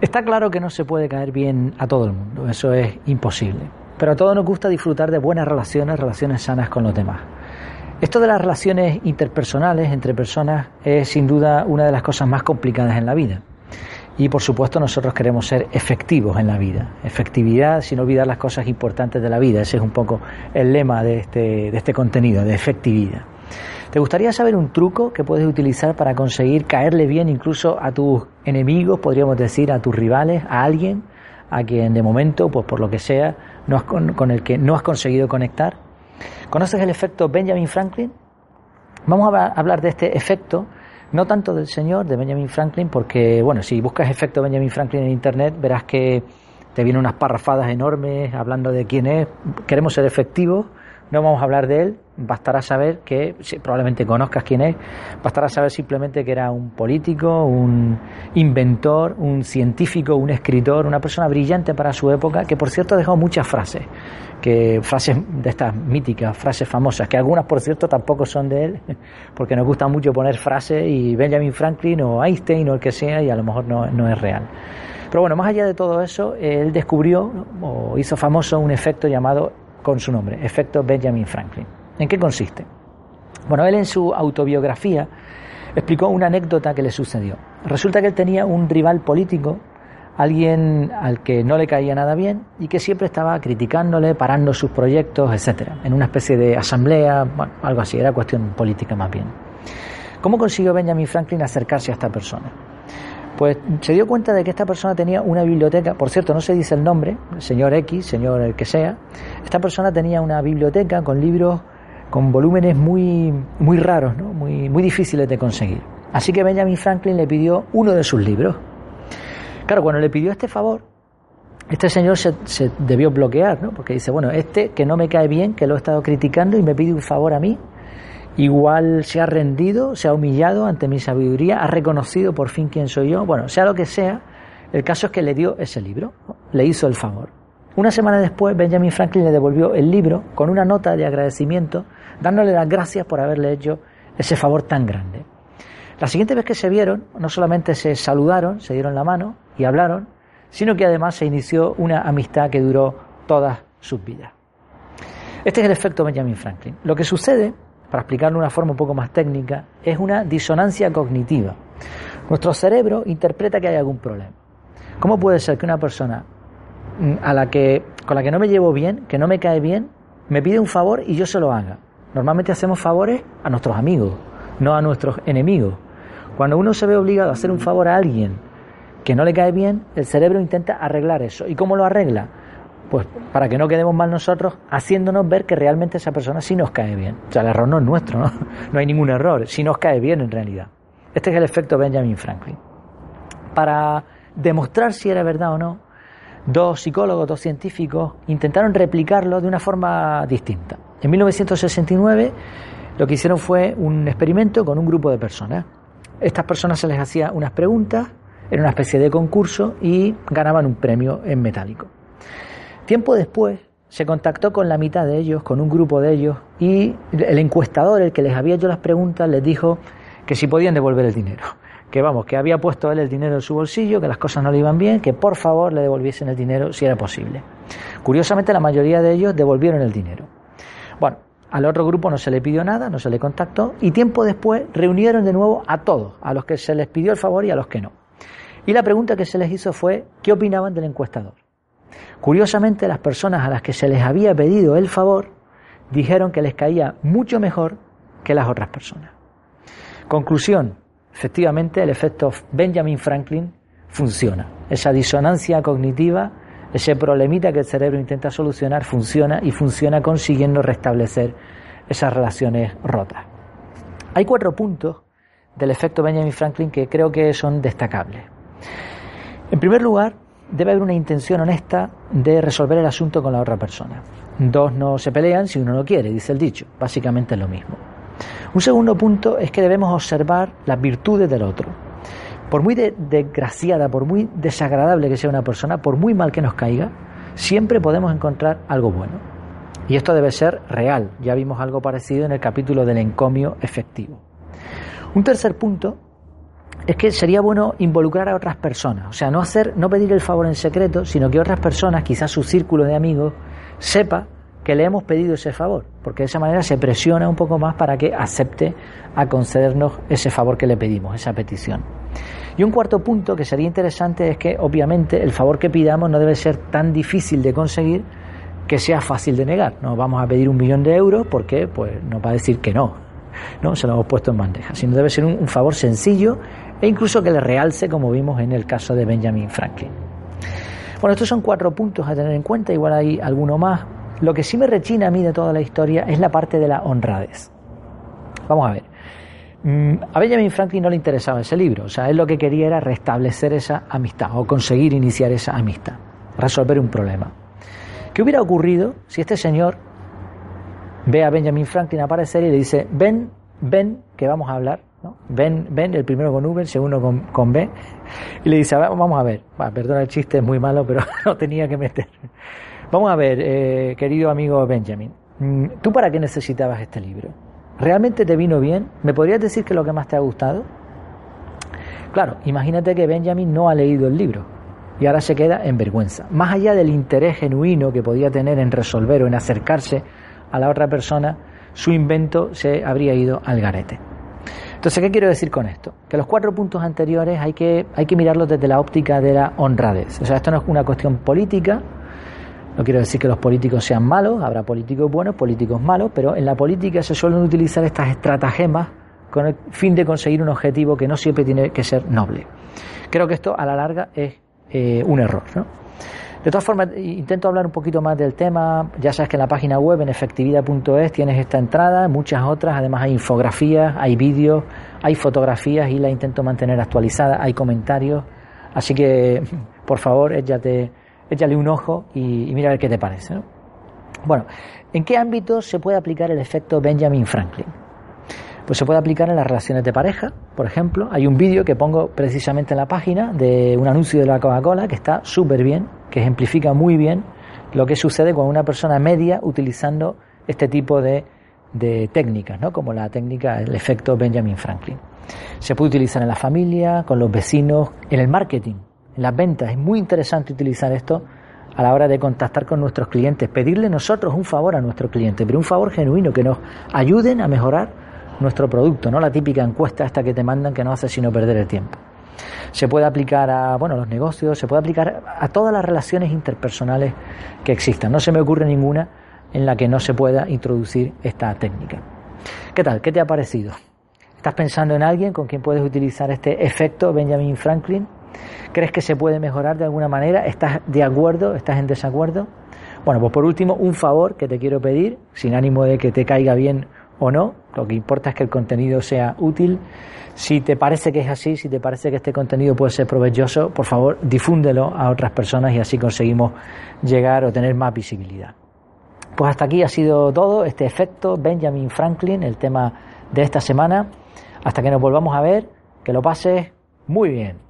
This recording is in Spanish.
Está claro que no se puede caer bien a todo el mundo, eso es imposible. Pero a todos nos gusta disfrutar de buenas relaciones, relaciones sanas con los demás. Esto de las relaciones interpersonales entre personas es sin duda una de las cosas más complicadas en la vida. Y por supuesto nosotros queremos ser efectivos en la vida. Efectividad sin olvidar las cosas importantes de la vida. Ese es un poco el lema de este, de este contenido, de efectividad. ¿Te gustaría saber un truco que puedes utilizar para conseguir caerle bien incluso a tus enemigos, podríamos decir, a tus rivales, a alguien a quien de momento, pues por lo que sea, no has con, el que no has conseguido conectar? ¿Conoces el efecto Benjamin Franklin? Vamos a hablar de este efecto, no tanto del señor, de Benjamin Franklin, porque, bueno, si buscas efecto Benjamin Franklin en Internet, verás que te vienen unas parrafadas enormes hablando de quién es. Queremos ser efectivos, no vamos a hablar de él, bastará saber que, probablemente conozcas quién es, bastará saber simplemente que era un político, un inventor, un científico, un escritor, una persona brillante para su época, que por cierto dejó muchas frases, que frases de estas míticas, frases famosas, que algunas por cierto tampoco son de él, porque nos gusta mucho poner frases y Benjamin Franklin o Einstein o el que sea y a lo mejor no, no es real. Pero bueno, más allá de todo eso, él descubrió o hizo famoso un efecto llamado con su nombre, efecto Benjamin Franklin. ¿En qué consiste? Bueno, él en su autobiografía explicó una anécdota que le sucedió. Resulta que él tenía un rival político, alguien al que no le caía nada bien y que siempre estaba criticándole, parando sus proyectos, etcétera, en una especie de asamblea, bueno, algo así, era cuestión política más bien. ¿Cómo consiguió Benjamin Franklin acercarse a esta persona? Pues se dio cuenta de que esta persona tenía una biblioteca, por cierto, no se dice el nombre, señor X, señor el que sea, esta persona tenía una biblioteca con libros con volúmenes muy, muy raros, ¿no? muy, muy difíciles de conseguir. Así que Benjamin Franklin le pidió uno de sus libros. Claro, cuando le pidió este favor, este señor se, se, debió bloquear, ¿no? porque dice, bueno, este que no me cae bien, que lo he estado criticando y me pide un favor a mí, igual se ha rendido, se ha humillado ante mi sabiduría, ha reconocido por fin quién soy yo. Bueno, sea lo que sea, el caso es que le dio ese libro, le hizo el favor. Una semana después, Benjamin Franklin le devolvió el libro con una nota de agradecimiento, dándole las gracias por haberle hecho ese favor tan grande. La siguiente vez que se vieron, no solamente se saludaron, se dieron la mano y hablaron, sino que además se inició una amistad que duró todas sus vidas. Este es el efecto Benjamin Franklin. Lo que sucede para explicarlo de una forma un poco más técnica, es una disonancia cognitiva. Nuestro cerebro interpreta que hay algún problema. ¿Cómo puede ser que una persona mm, a la que, con la que no me llevo bien, que no me cae bien, me pide un favor y yo se lo haga? Normalmente hacemos favores a nuestros amigos, no a nuestros enemigos. Cuando uno se ve obligado a hacer un favor a alguien que no le cae bien, el cerebro intenta arreglar eso. ¿Y cómo lo arregla? Pues para que no quedemos mal nosotros, haciéndonos ver que realmente esa persona sí nos cae bien. O sea, el error no es nuestro, ¿no? No hay ningún error, sí nos cae bien en realidad. Este es el efecto Benjamin Franklin. Para demostrar si era verdad o no, dos psicólogos, dos científicos, intentaron replicarlo de una forma distinta. En 1969 lo que hicieron fue un experimento con un grupo de personas. Estas personas se les hacía unas preguntas, era una especie de concurso y ganaban un premio en metálico. Tiempo después se contactó con la mitad de ellos, con un grupo de ellos, y el encuestador, el que les había hecho las preguntas, les dijo que si podían devolver el dinero. Que vamos, que había puesto él el dinero en su bolsillo, que las cosas no le iban bien, que por favor le devolviesen el dinero si era posible. Curiosamente, la mayoría de ellos devolvieron el dinero. Bueno, al otro grupo no se le pidió nada, no se le contactó, y tiempo después reunieron de nuevo a todos, a los que se les pidió el favor y a los que no. Y la pregunta que se les hizo fue, ¿qué opinaban del encuestador? Curiosamente, las personas a las que se les había pedido el favor dijeron que les caía mucho mejor que las otras personas. Conclusión, efectivamente el efecto Benjamin Franklin funciona. Esa disonancia cognitiva, ese problemita que el cerebro intenta solucionar, funciona y funciona consiguiendo restablecer esas relaciones rotas. Hay cuatro puntos del efecto Benjamin Franklin que creo que son destacables. En primer lugar, debe haber una intención honesta de resolver el asunto con la otra persona. Dos no se pelean si uno no quiere, dice el dicho. Básicamente es lo mismo. Un segundo punto es que debemos observar las virtudes del otro. Por muy desgraciada, por muy desagradable que sea una persona, por muy mal que nos caiga, siempre podemos encontrar algo bueno. Y esto debe ser real. Ya vimos algo parecido en el capítulo del encomio efectivo. Un tercer punto es que sería bueno involucrar a otras personas, o sea, no hacer, no pedir el favor en secreto, sino que otras personas, quizás su círculo de amigos, sepa que le hemos pedido ese favor, porque de esa manera se presiona un poco más para que acepte a concedernos ese favor que le pedimos, esa petición. Y un cuarto punto que sería interesante es que obviamente el favor que pidamos no debe ser tan difícil de conseguir que sea fácil de negar. No vamos a pedir un millón de euros porque pues nos va a decir que no, no se lo hemos puesto en bandeja, sino debe ser un favor sencillo e incluso que le realce como vimos en el caso de Benjamin Franklin. Bueno, estos son cuatro puntos a tener en cuenta, igual hay alguno más. Lo que sí me rechina a mí de toda la historia es la parte de la honradez. Vamos a ver. Mm, a Benjamin Franklin no le interesaba ese libro, o sea, él lo que quería era restablecer esa amistad o conseguir iniciar esa amistad, resolver un problema. ¿Qué hubiera ocurrido si este señor ve a Benjamin Franklin aparecer y le dice, ven, ven, que vamos a hablar? ¿no? Ven, ven, el primero con V, el segundo con, con B, y le dice, vamos a ver, perdona el chiste, es muy malo, pero no tenía que meter. Vamos a ver, eh, querido amigo Benjamin, mm, ¿tú para qué necesitabas este libro? ¿Realmente te vino bien? ¿Me podrías decir que es lo que más te ha gustado? Claro, imagínate que Benjamin no ha leído el libro y ahora se queda en vergüenza. Más allá del interés genuino que podía tener en resolver o en acercarse a la otra persona, su invento se habría ido al garete. Entonces, ¿qué quiero decir con esto? Que los cuatro puntos anteriores hay que, hay que mirarlos desde la óptica de la honradez. O sea, esto no es una cuestión política, no quiero decir que los políticos sean malos, habrá políticos buenos, políticos malos, pero en la política se suelen utilizar estas estratagemas con el fin de conseguir un objetivo que no siempre tiene que ser noble. Creo que esto a la larga es eh, un error. ¿no? De todas formas, intento hablar un poquito más del tema. Ya sabes que en la página web, en efectividad.es, tienes esta entrada, muchas otras. Además, hay infografías, hay vídeos, hay fotografías y la intento mantener actualizada. Hay comentarios. Así que, por favor, échale un ojo y, mira a ver qué te parece. Bueno, ¿en qué ámbitos se puede aplicar el efecto Benjamin Franklin? Pues se puede aplicar en las relaciones de pareja, por ejemplo. Hay un vídeo que pongo precisamente en la página de un anuncio de la Coca-Cola que está súper bien, que ejemplifica muy bien lo que sucede con una persona media utilizando este tipo de, de técnicas, ¿no? como la técnica, el efecto Benjamin Franklin. Se puede utilizar en la familia, con los vecinos, en el marketing en las ventas. Es muy interesante utilizar esto a la hora de contactar con nuestros clientes, pedirle nosotros un favor a nuestro cliente, pero un favor genuino, que nos ayuden a mejorar nuestro producto, no la típica encuesta esta que te mandan que no hace sino perder el tiempo. Se puede aplicar a bueno, los negocios, se puede aplicar a todas las relaciones interpersonales que existan. No se me ocurre ninguna en la que no se pueda introducir esta técnica. ¿Qué tal? ¿Qué te ha parecido? ¿Estás pensando en alguien con quien puedes utilizar este efecto Benjamin Franklin? ¿Crees que se puede mejorar de alguna manera? ¿Estás de acuerdo? ¿Estás en desacuerdo? Bueno, pues por último, un favor que te quiero pedir, sin ánimo de que te caiga bien o no, lo que importa es que el contenido sea útil. Si te parece que es así, si te parece que este contenido puede ser provechoso, por favor, difúndelo a otras personas y así conseguimos llegar o tener más visibilidad. Pues hasta aquí ha sido todo este efecto Benjamin Franklin, el tema de esta semana. Hasta que nos volvamos a ver, que lo pases muy bien.